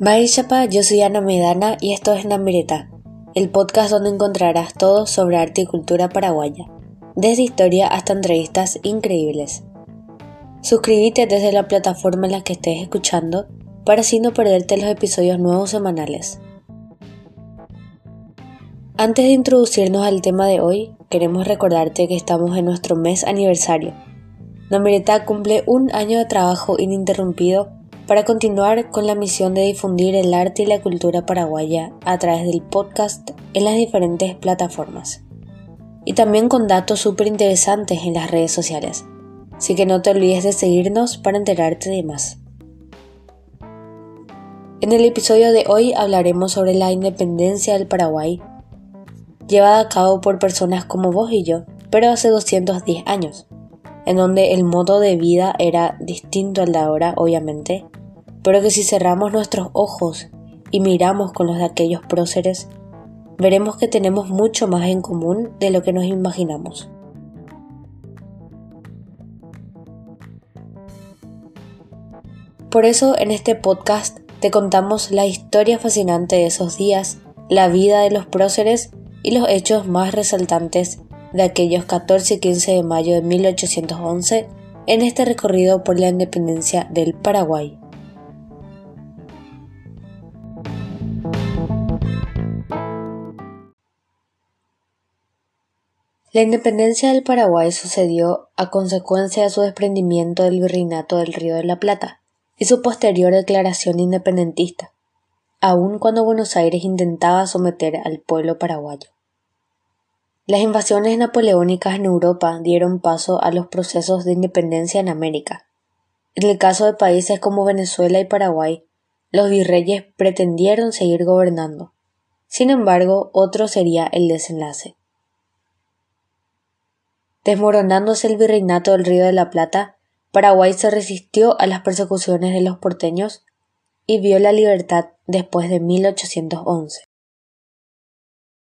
Chapa, yo soy Ana Medana y esto es Namireta, el podcast donde encontrarás todo sobre arte y cultura paraguaya, desde historia hasta entrevistas increíbles. Suscríbete desde la plataforma en la que estés escuchando para así no perderte los episodios nuevos semanales. Antes de introducirnos al tema de hoy, queremos recordarte que estamos en nuestro mes aniversario. Namireta cumple un año de trabajo ininterrumpido para continuar con la misión de difundir el arte y la cultura paraguaya a través del podcast en las diferentes plataformas. Y también con datos súper interesantes en las redes sociales. Así que no te olvides de seguirnos para enterarte de más. En el episodio de hoy hablaremos sobre la independencia del Paraguay, llevada a cabo por personas como vos y yo, pero hace 210 años, en donde el modo de vida era distinto al de ahora, obviamente, pero que si cerramos nuestros ojos y miramos con los de aquellos próceres, veremos que tenemos mucho más en común de lo que nos imaginamos. Por eso en este podcast te contamos la historia fascinante de esos días, la vida de los próceres y los hechos más resaltantes de aquellos 14 y 15 de mayo de 1811 en este recorrido por la independencia del Paraguay. La independencia del Paraguay sucedió a consecuencia de su desprendimiento del virreinato del Río de la Plata y su posterior declaración independentista, aun cuando Buenos Aires intentaba someter al pueblo paraguayo. Las invasiones napoleónicas en Europa dieron paso a los procesos de independencia en América. En el caso de países como Venezuela y Paraguay, los virreyes pretendieron seguir gobernando. Sin embargo, otro sería el desenlace. Desmoronándose el virreinato del Río de la Plata, Paraguay se resistió a las persecuciones de los porteños y vio la libertad después de 1811.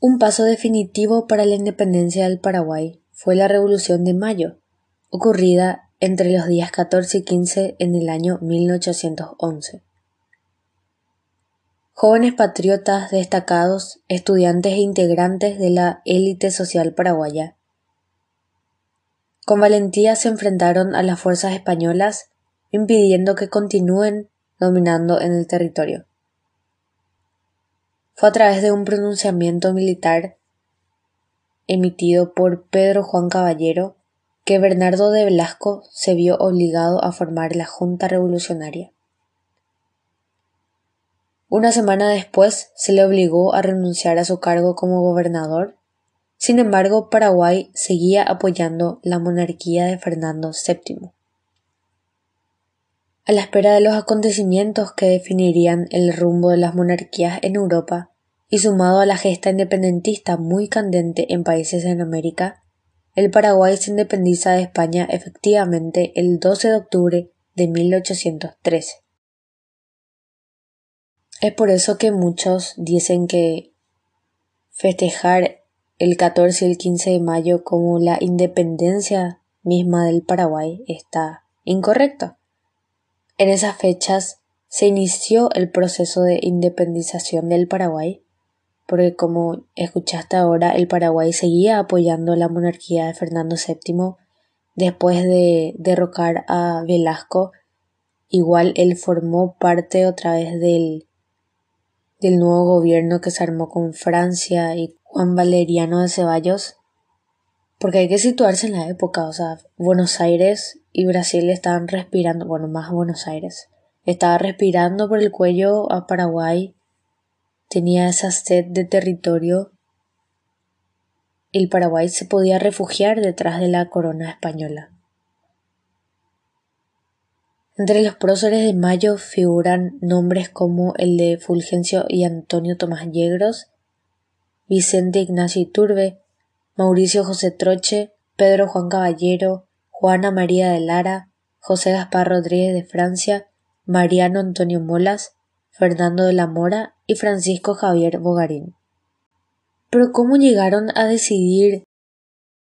Un paso definitivo para la independencia del Paraguay fue la Revolución de Mayo, ocurrida entre los días 14 y 15 en el año 1811. Jóvenes patriotas destacados, estudiantes e integrantes de la élite social paraguaya con valentía se enfrentaron a las fuerzas españolas, impidiendo que continúen dominando en el territorio. Fue a través de un pronunciamiento militar emitido por Pedro Juan Caballero que Bernardo de Velasco se vio obligado a formar la Junta Revolucionaria. Una semana después se le obligó a renunciar a su cargo como gobernador sin embargo, Paraguay seguía apoyando la monarquía de Fernando VII. A la espera de los acontecimientos que definirían el rumbo de las monarquías en Europa, y sumado a la gesta independentista muy candente en países en América, el Paraguay se independiza de España efectivamente el 12 de octubre de 1813. Es por eso que muchos dicen que festejar el 14 y el 15 de mayo como la independencia misma del Paraguay está incorrecto. En esas fechas se inició el proceso de independización del Paraguay, porque como escuchaste ahora, el Paraguay seguía apoyando la monarquía de Fernando VII después de derrocar a Velasco. Igual él formó parte otra vez del, del nuevo gobierno que se armó con Francia y Juan Valeriano de Ceballos, porque hay que situarse en la época, o sea, Buenos Aires y Brasil estaban respirando, bueno, más Buenos Aires, estaba respirando por el cuello a Paraguay, tenía esa sed de territorio, el Paraguay se podía refugiar detrás de la corona española. Entre los próceres de Mayo figuran nombres como el de Fulgencio y Antonio Tomás Yegros, Vicente Ignacio Iturbe, Mauricio José Troche, Pedro Juan Caballero, Juana María de Lara, José Gaspar Rodríguez de Francia, Mariano Antonio Molas, Fernando de la Mora y Francisco Javier Bogarín. Pero ¿cómo llegaron a decidir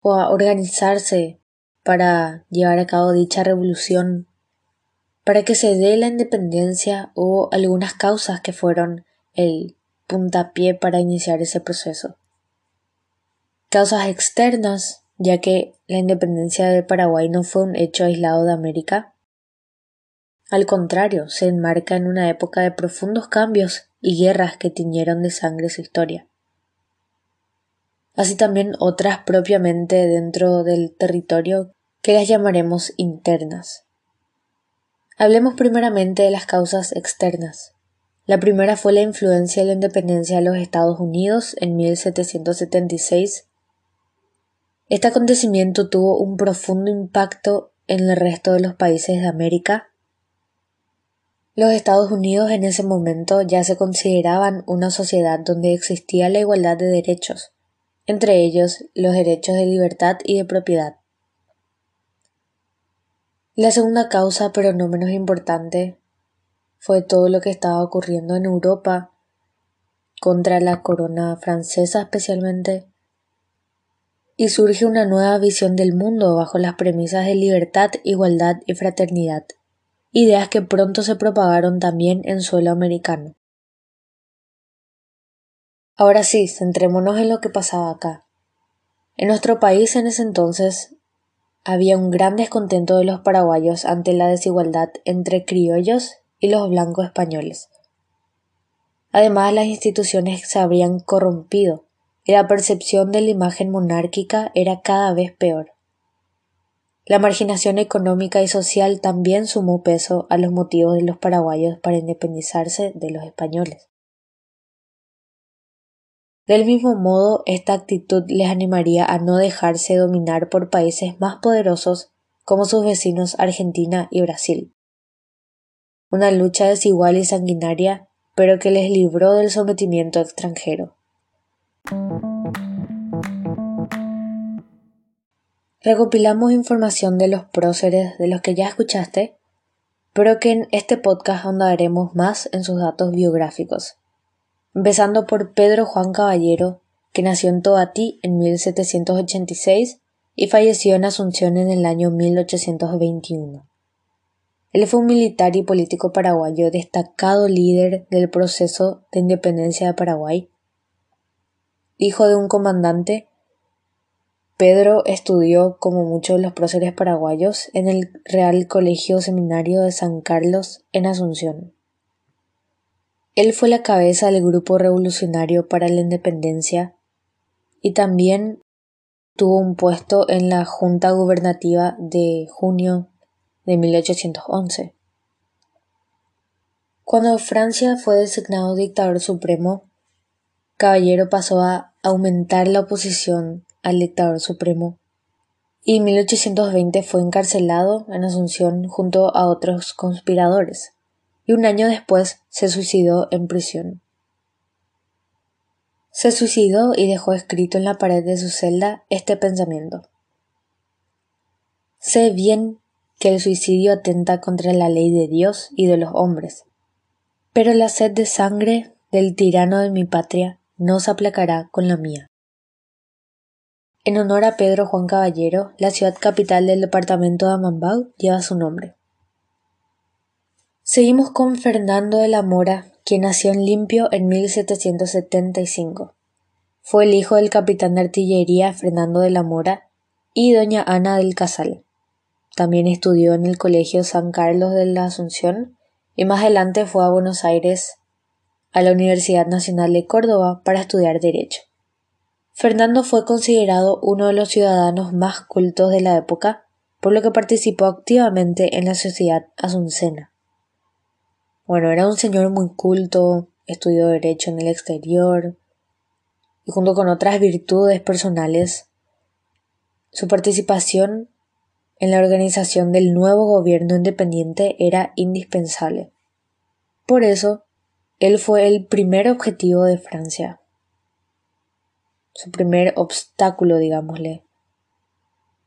o a organizarse para llevar a cabo dicha revolución para que se dé la independencia hubo algunas causas que fueron el puntapié para iniciar ese proceso. Causas externas, ya que la independencia de Paraguay no fue un hecho aislado de América. Al contrario, se enmarca en una época de profundos cambios y guerras que tiñeron de sangre su historia. Así también otras propiamente dentro del territorio que las llamaremos internas. Hablemos primeramente de las causas externas. La primera fue la influencia de la independencia de los Estados Unidos en 1776. Este acontecimiento tuvo un profundo impacto en el resto de los países de América. Los Estados Unidos en ese momento ya se consideraban una sociedad donde existía la igualdad de derechos, entre ellos los derechos de libertad y de propiedad. La segunda causa, pero no menos importante, fue todo lo que estaba ocurriendo en Europa contra la corona francesa especialmente, y surge una nueva visión del mundo bajo las premisas de libertad, igualdad y fraternidad, ideas que pronto se propagaron también en suelo americano. Ahora sí, centrémonos en lo que pasaba acá. En nuestro país en ese entonces había un gran descontento de los paraguayos ante la desigualdad entre criollos y los blancos españoles. Además, las instituciones se habrían corrompido y la percepción de la imagen monárquica era cada vez peor. La marginación económica y social también sumó peso a los motivos de los paraguayos para independizarse de los españoles. Del mismo modo, esta actitud les animaría a no dejarse dominar por países más poderosos como sus vecinos Argentina y Brasil una lucha desigual y sanguinaria, pero que les libró del sometimiento extranjero. Recopilamos información de los próceres de los que ya escuchaste, pero que en este podcast ahondaremos más en sus datos biográficos. Empezando por Pedro Juan Caballero, que nació en Toatí en 1786 y falleció en Asunción en el año 1821. Él fue un militar y político paraguayo destacado líder del proceso de independencia de Paraguay. Hijo de un comandante, Pedro estudió, como muchos de los próceres paraguayos, en el Real Colegio Seminario de San Carlos en Asunción. Él fue la cabeza del Grupo Revolucionario para la Independencia y también tuvo un puesto en la Junta Gubernativa de junio de 1811. Cuando Francia fue designado dictador supremo, Caballero pasó a aumentar la oposición al dictador supremo y en 1820 fue encarcelado en Asunción junto a otros conspiradores y un año después se suicidó en prisión. Se suicidó y dejó escrito en la pared de su celda este pensamiento. Sé bien que el suicidio atenta contra la ley de Dios y de los hombres. Pero la sed de sangre del tirano de mi patria no se aplacará con la mía. En honor a Pedro Juan Caballero, la ciudad capital del departamento de Amambau lleva su nombre. Seguimos con Fernando de la Mora, quien nació en Limpio en 1775. Fue el hijo del capitán de artillería Fernando de la Mora y doña Ana del Casal. También estudió en el Colegio San Carlos de la Asunción y más adelante fue a Buenos Aires a la Universidad Nacional de Córdoba para estudiar Derecho. Fernando fue considerado uno de los ciudadanos más cultos de la época, por lo que participó activamente en la sociedad asuncena. Bueno, era un señor muy culto, estudió Derecho en el exterior, y junto con otras virtudes personales, su participación en la organización del nuevo gobierno independiente era indispensable. Por eso, él fue el primer objetivo de Francia, su primer obstáculo, digámosle.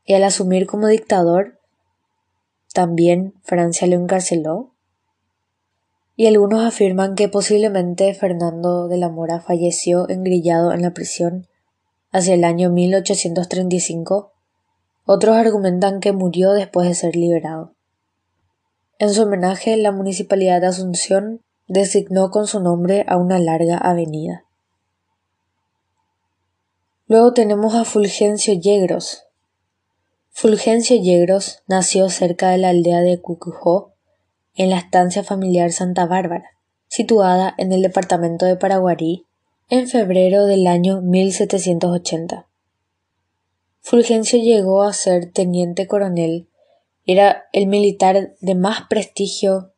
Y al asumir como dictador, también Francia lo encarceló. Y algunos afirman que posiblemente Fernando de la Mora falleció engrillado en la prisión hacia el año 1835 otros argumentan que murió después de ser liberado. En su homenaje, la Municipalidad de Asunción designó con su nombre a una larga avenida. Luego tenemos a Fulgencio Yegros. Fulgencio Yegros nació cerca de la aldea de Cucujó, en la estancia familiar Santa Bárbara, situada en el departamento de Paraguarí, en febrero del año 1780. Fulgencio llegó a ser teniente coronel, era el militar de más prestigio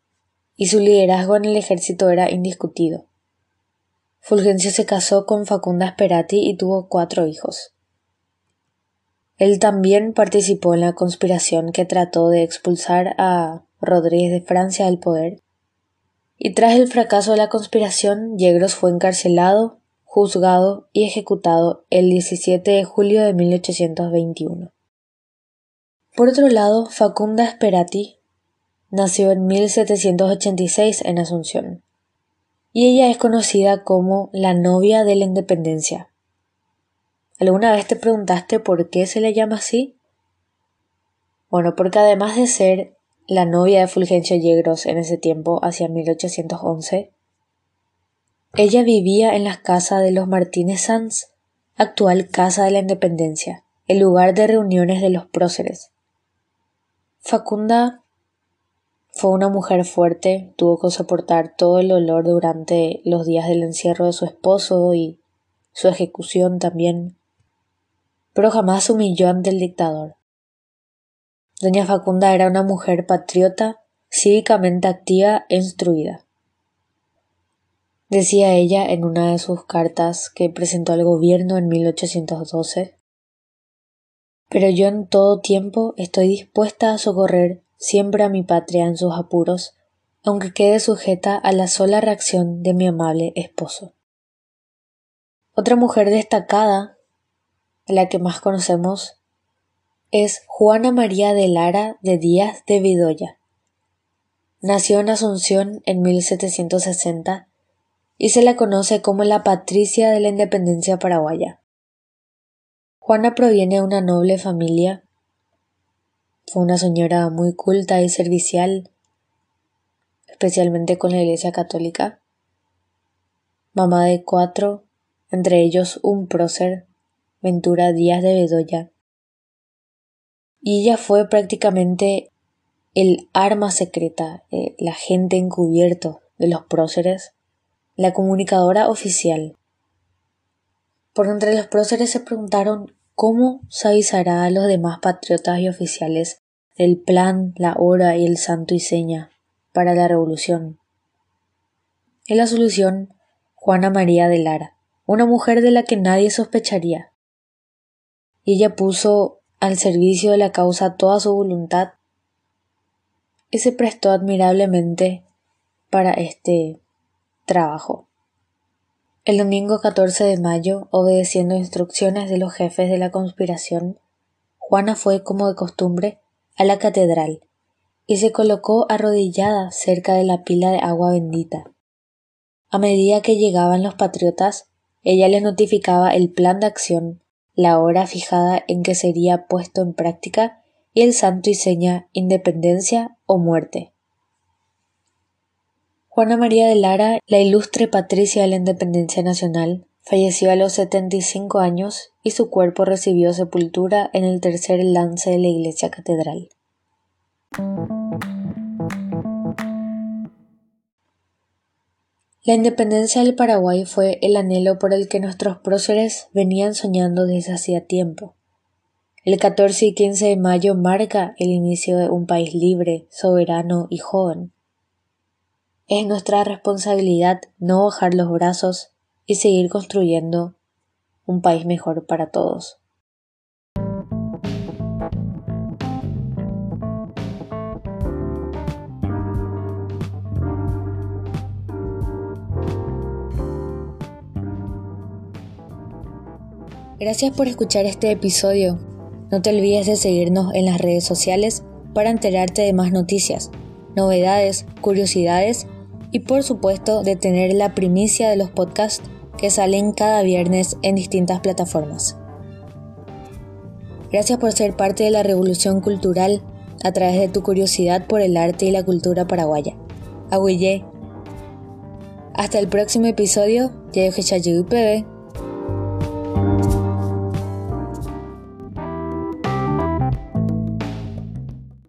y su liderazgo en el ejército era indiscutido. Fulgencio se casó con Facunda Sperati y tuvo cuatro hijos. Él también participó en la conspiración que trató de expulsar a Rodríguez de Francia del poder, y tras el fracaso de la conspiración, Yegros fue encarcelado juzgado y ejecutado el 17 de julio de 1821. Por otro lado, Facunda Sperati nació en 1786 en Asunción, y ella es conocida como la novia de la independencia. ¿Alguna vez te preguntaste por qué se le llama así? Bueno, porque además de ser la novia de Fulgencio Yegros en ese tiempo, hacia 1811, ella vivía en la casa de los Martínez Sanz, actual Casa de la Independencia, el lugar de reuniones de los próceres. Facunda fue una mujer fuerte, tuvo que soportar todo el dolor durante los días del encierro de su esposo y su ejecución también, pero jamás humilló ante el dictador. Doña Facunda era una mujer patriota, cívicamente activa e instruida. Decía ella en una de sus cartas que presentó al gobierno en 1812, pero yo en todo tiempo estoy dispuesta a socorrer siempre a mi patria en sus apuros, aunque quede sujeta a la sola reacción de mi amable esposo. Otra mujer destacada, la que más conocemos, es Juana María de Lara de Díaz de Vidoya. Nació en Asunción en 1760 y se la conoce como la Patricia de la Independencia paraguaya. Juana proviene de una noble familia. Fue una señora muy culta y servicial, especialmente con la Iglesia Católica. Mamá de cuatro, entre ellos un prócer, Ventura Díaz de Bedoya. Y ella fue prácticamente el arma secreta, eh, la gente encubierto de los próceres la comunicadora oficial. Por entre los próceres se preguntaron cómo se avisará a los demás patriotas y oficiales del plan, la hora y el santo y seña para la revolución. En la solución, Juana María de Lara, una mujer de la que nadie sospecharía. Y ella puso al servicio de la causa toda su voluntad y se prestó admirablemente para este Trabajo. El domingo 14 de mayo, obedeciendo instrucciones de los jefes de la conspiración, Juana fue, como de costumbre, a la catedral y se colocó arrodillada cerca de la pila de agua bendita. A medida que llegaban los patriotas, ella les notificaba el plan de acción, la hora fijada en que sería puesto en práctica y el santo y seña independencia o muerte. Juana María de Lara, la ilustre patricia de la Independencia Nacional, falleció a los 75 años y su cuerpo recibió sepultura en el tercer lance de la iglesia catedral. La independencia del Paraguay fue el anhelo por el que nuestros próceres venían soñando desde hacía tiempo. El 14 y 15 de mayo marca el inicio de un país libre, soberano y joven. Es nuestra responsabilidad no bajar los brazos y seguir construyendo un país mejor para todos. Gracias por escuchar este episodio. No te olvides de seguirnos en las redes sociales para enterarte de más noticias, novedades, curiosidades y por supuesto de tener la primicia de los podcasts que salen cada viernes en distintas plataformas. Gracias por ser parte de la revolución cultural a través de tu curiosidad por el arte y la cultura paraguaya. Aguille. Hasta el próximo episodio, ya PB.